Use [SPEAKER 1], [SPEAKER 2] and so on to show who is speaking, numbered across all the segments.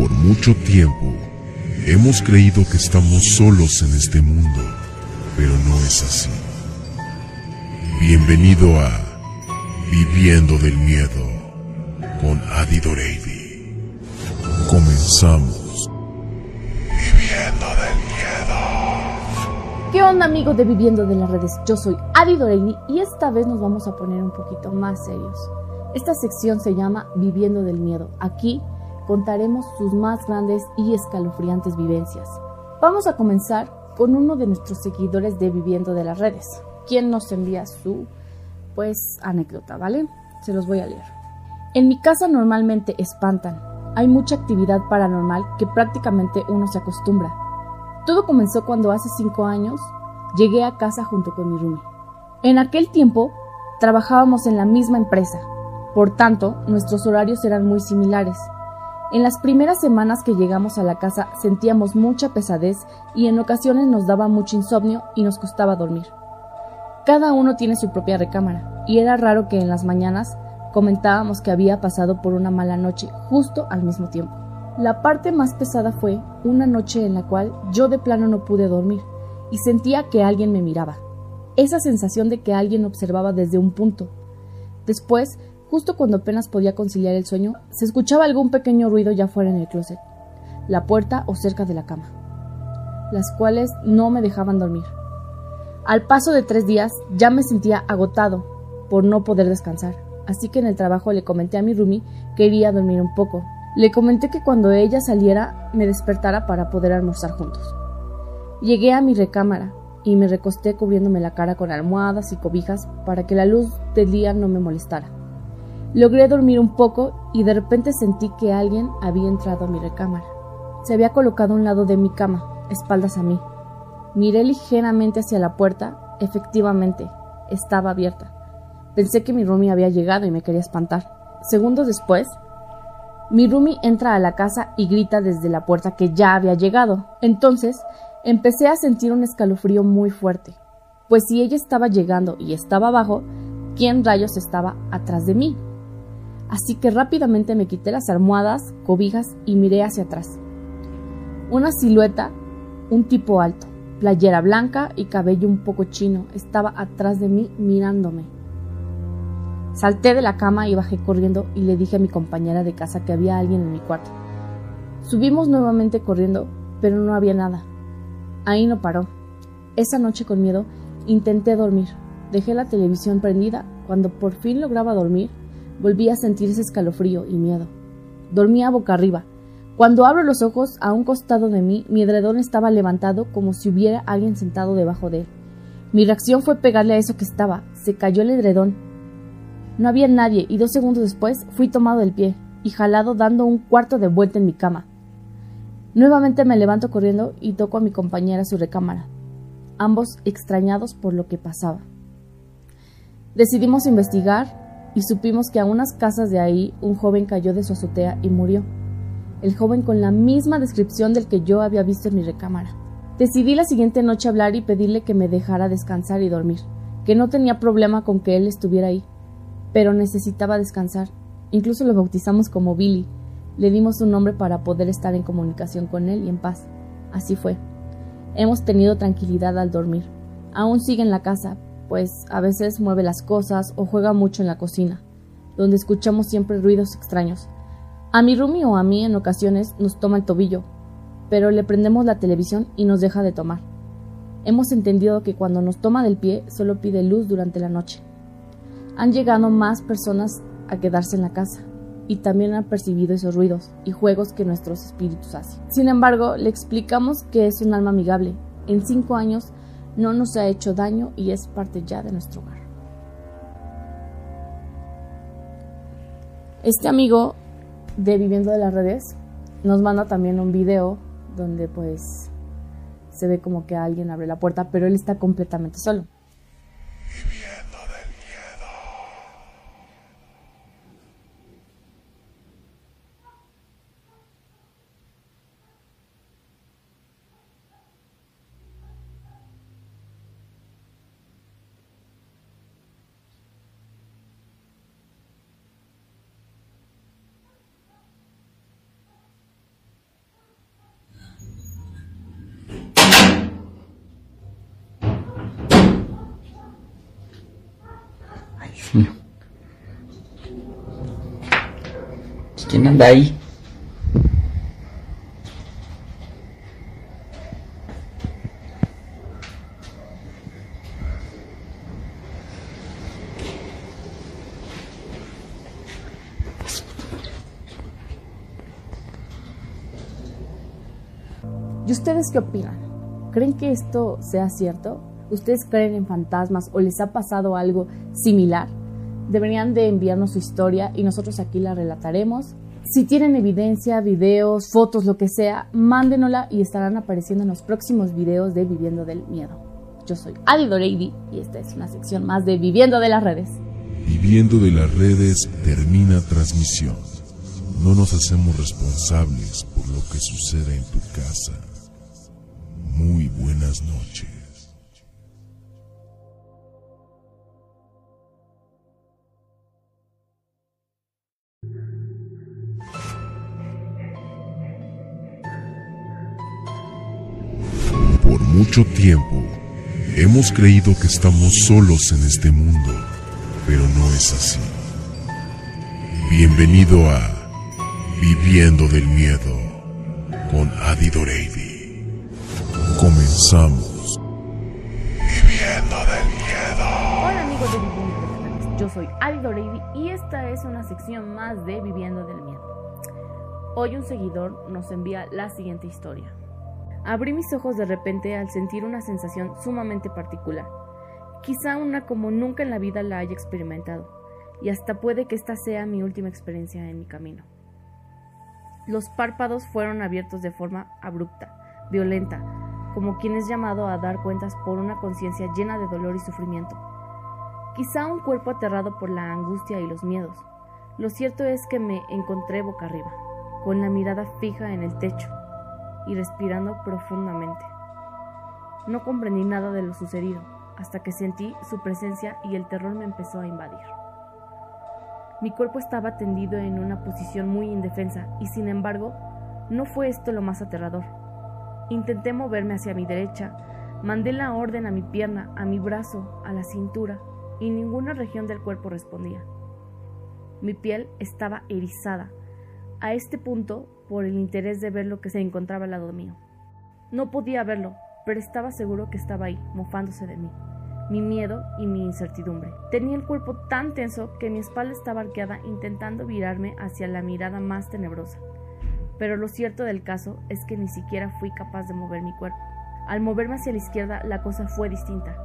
[SPEAKER 1] Por mucho tiempo hemos creído que estamos solos en este mundo, pero no es así. Bienvenido a Viviendo del Miedo con Adi Doreidy. Comenzamos. Viviendo del Miedo.
[SPEAKER 2] ¿Qué onda amigos de Viviendo de las Redes? Yo soy Adi Doreidy y esta vez nos vamos a poner un poquito más serios. Esta sección se llama Viviendo del Miedo. Aquí contaremos sus más grandes y escalofriantes vivencias. Vamos a comenzar con uno de nuestros seguidores de Viviendo de las Redes, quien nos envía su pues anécdota, ¿vale? Se los voy a leer. En mi casa normalmente espantan. Hay mucha actividad paranormal que prácticamente uno se acostumbra. Todo comenzó cuando hace cinco años llegué a casa junto con mi roomie. En aquel tiempo trabajábamos en la misma empresa, por tanto nuestros horarios eran muy similares. En las primeras semanas que llegamos a la casa sentíamos mucha pesadez y en ocasiones nos daba mucho insomnio y nos costaba dormir. Cada uno tiene su propia recámara y era raro que en las mañanas comentábamos que había pasado por una mala noche justo al mismo tiempo. La parte más pesada fue una noche en la cual yo de plano no pude dormir y sentía que alguien me miraba. Esa sensación de que alguien observaba desde un punto. Después Justo cuando apenas podía conciliar el sueño, se escuchaba algún pequeño ruido ya fuera en el closet, la puerta o cerca de la cama, las cuales no me dejaban dormir. Al paso de tres días ya me sentía agotado por no poder descansar, así que en el trabajo le comenté a mi Rumi que quería dormir un poco. Le comenté que cuando ella saliera me despertara para poder almorzar juntos. Llegué a mi recámara y me recosté cubriéndome la cara con almohadas y cobijas para que la luz del día no me molestara. Logré dormir un poco y de repente sentí que alguien había entrado a mi recámara. Se había colocado a un lado de mi cama, espaldas a mí. Miré ligeramente hacia la puerta. Efectivamente, estaba abierta. Pensé que mi roomie había llegado y me quería espantar. Segundos después, mi roomie entra a la casa y grita desde la puerta que ya había llegado. Entonces, empecé a sentir un escalofrío muy fuerte. Pues si ella estaba llegando y estaba abajo, ¿quién rayos estaba atrás de mí? Así que rápidamente me quité las almohadas, cobijas y miré hacia atrás. Una silueta, un tipo alto, playera blanca y cabello un poco chino, estaba atrás de mí mirándome. Salté de la cama y bajé corriendo y le dije a mi compañera de casa que había alguien en mi cuarto. Subimos nuevamente corriendo, pero no había nada. Ahí no paró. Esa noche con miedo intenté dormir. Dejé la televisión prendida. Cuando por fin lograba dormir, volví a sentir ese escalofrío y miedo. Dormía boca arriba. Cuando abro los ojos, a un costado de mí, mi edredón estaba levantado como si hubiera alguien sentado debajo de él. Mi reacción fue pegarle a eso que estaba. Se cayó el edredón. No había nadie y dos segundos después fui tomado del pie y jalado dando un cuarto de vuelta en mi cama. Nuevamente me levanto corriendo y toco a mi compañera su recámara, ambos extrañados por lo que pasaba. Decidimos investigar y supimos que a unas casas de ahí un joven cayó de su azotea y murió. El joven con la misma descripción del que yo había visto en mi recámara. Decidí la siguiente noche hablar y pedirle que me dejara descansar y dormir, que no tenía problema con que él estuviera ahí, pero necesitaba descansar. Incluso lo bautizamos como Billy. Le dimos un nombre para poder estar en comunicación con él y en paz. Así fue. Hemos tenido tranquilidad al dormir. Aún sigue en la casa, pues a veces mueve las cosas o juega mucho en la cocina, donde escuchamos siempre ruidos extraños. A mi Rumi o a mí en ocasiones nos toma el tobillo, pero le prendemos la televisión y nos deja de tomar. Hemos entendido que cuando nos toma del pie solo pide luz durante la noche. Han llegado más personas a quedarse en la casa y también han percibido esos ruidos y juegos que nuestros espíritus hacen. Sin embargo, le explicamos que es un alma amigable. En cinco años no nos ha hecho daño y es parte ya de nuestro hogar. Este amigo de Viviendo de las Redes nos manda también un video donde pues se ve como que alguien abre la puerta, pero él está completamente solo.
[SPEAKER 3] ¿Quién anda ahí?
[SPEAKER 2] ¿Y ustedes qué opinan? ¿Creen que esto sea cierto? ¿Ustedes creen en fantasmas o les ha pasado algo similar? Deberían de enviarnos su historia y nosotros aquí la relataremos. Si tienen evidencia, videos, fotos, lo que sea, mándenosla y estarán apareciendo en los próximos videos de Viviendo del Miedo. Yo soy Adi Doreidi y esta es una sección más de Viviendo de las Redes.
[SPEAKER 1] Viviendo de las redes termina transmisión. No nos hacemos responsables por lo que suceda en tu casa. Muy buenas noches. Mucho tiempo hemos creído que estamos solos en este mundo, pero no es así. Bienvenido a Viviendo del Miedo con Adi Doreidy. Comenzamos. Viviendo del Miedo.
[SPEAKER 2] Hola amigos de Viviendo de las Redes, yo soy Adi Doreidy y esta es una sección más de Viviendo del Miedo. Hoy un seguidor nos envía la siguiente historia. Abrí mis ojos de repente al sentir una sensación sumamente particular, quizá una como nunca en la vida la haya experimentado, y hasta puede que esta sea mi última experiencia en mi camino. Los párpados fueron abiertos de forma abrupta, violenta, como quien es llamado a dar cuentas por una conciencia llena de dolor y sufrimiento. Quizá un cuerpo aterrado por la angustia y los miedos. Lo cierto es que me encontré boca arriba, con la mirada fija en el techo y respirando profundamente. No comprendí nada de lo sucedido hasta que sentí su presencia y el terror me empezó a invadir. Mi cuerpo estaba tendido en una posición muy indefensa y sin embargo no fue esto lo más aterrador. Intenté moverme hacia mi derecha, mandé la orden a mi pierna, a mi brazo, a la cintura y ninguna región del cuerpo respondía. Mi piel estaba erizada, a este punto por el interés de ver lo que se encontraba al lado mío. No podía verlo, pero estaba seguro que estaba ahí, mofándose de mí, mi miedo y mi incertidumbre. Tenía el cuerpo tan tenso que mi espalda estaba arqueada intentando virarme hacia la mirada más tenebrosa. Pero lo cierto del caso es que ni siquiera fui capaz de mover mi cuerpo. Al moverme hacia la izquierda la cosa fue distinta.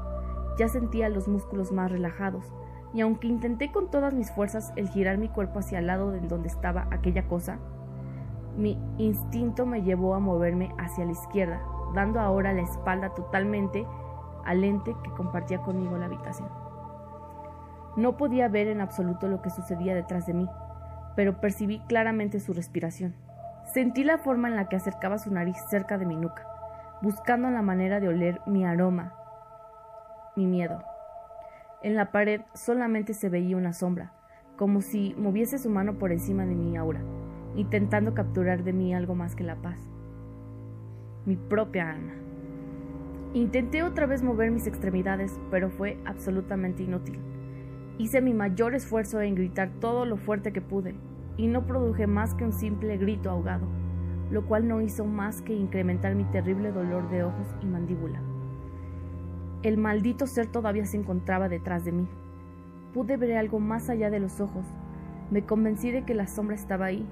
[SPEAKER 2] Ya sentía los músculos más relajados, y aunque intenté con todas mis fuerzas el girar mi cuerpo hacia el lado de donde estaba aquella cosa, mi instinto me llevó a moverme hacia la izquierda, dando ahora la espalda totalmente al ente que compartía conmigo la habitación. No podía ver en absoluto lo que sucedía detrás de mí, pero percibí claramente su respiración. Sentí la forma en la que acercaba su nariz cerca de mi nuca, buscando la manera de oler mi aroma, mi miedo. En la pared solamente se veía una sombra, como si moviese su mano por encima de mi aura intentando capturar de mí algo más que la paz, mi propia alma. Intenté otra vez mover mis extremidades, pero fue absolutamente inútil. Hice mi mayor esfuerzo en gritar todo lo fuerte que pude, y no produje más que un simple grito ahogado, lo cual no hizo más que incrementar mi terrible dolor de ojos y mandíbula. El maldito ser todavía se encontraba detrás de mí. Pude ver algo más allá de los ojos. Me convencí de que la sombra estaba ahí,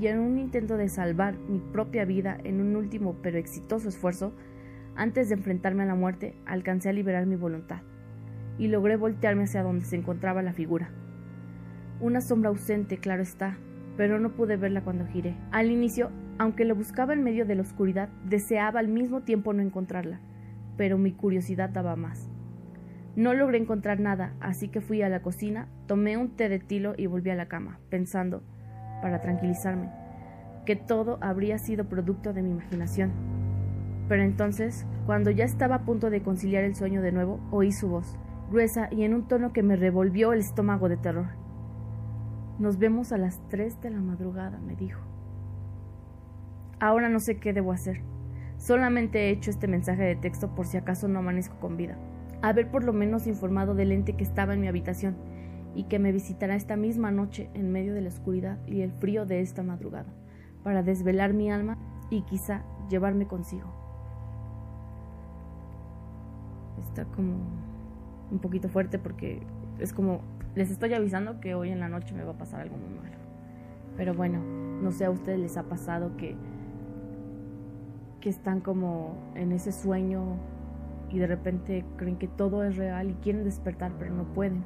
[SPEAKER 2] y en un intento de salvar mi propia vida en un último pero exitoso esfuerzo, antes de enfrentarme a la muerte, alcancé a liberar mi voluntad, y logré voltearme hacia donde se encontraba la figura. Una sombra ausente, claro está, pero no pude verla cuando giré. Al inicio, aunque lo buscaba en medio de la oscuridad, deseaba al mismo tiempo no encontrarla, pero mi curiosidad daba más. No logré encontrar nada, así que fui a la cocina, tomé un té de tilo y volví a la cama, pensando, para tranquilizarme, que todo habría sido producto de mi imaginación. Pero entonces, cuando ya estaba a punto de conciliar el sueño de nuevo, oí su voz, gruesa y en un tono que me revolvió el estómago de terror. Nos vemos a las tres de la madrugada, me dijo. Ahora no sé qué debo hacer. Solamente he hecho este mensaje de texto por si acaso no amanezco con vida. Haber por lo menos informado del ente que estaba en mi habitación y que me visitará esta misma noche en medio de la oscuridad y el frío de esta madrugada, para desvelar mi alma y quizá llevarme consigo. Está como un poquito fuerte porque es como les estoy avisando que hoy en la noche me va a pasar algo muy malo. Pero bueno, no sé a ustedes les ha pasado que que están como en ese sueño y de repente creen que todo es real y quieren despertar pero no pueden.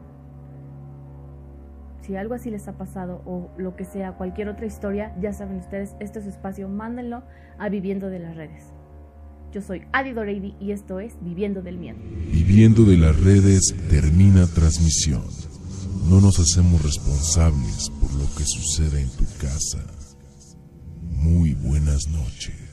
[SPEAKER 2] Si algo así les ha pasado o lo que sea, cualquier otra historia, ya saben ustedes, este es su espacio, mándenlo a Viviendo de las Redes. Yo soy Adi Doreidi y esto es Viviendo del Miedo.
[SPEAKER 1] Viviendo de las Redes termina transmisión. No nos hacemos responsables por lo que suceda en tu casa. Muy buenas noches.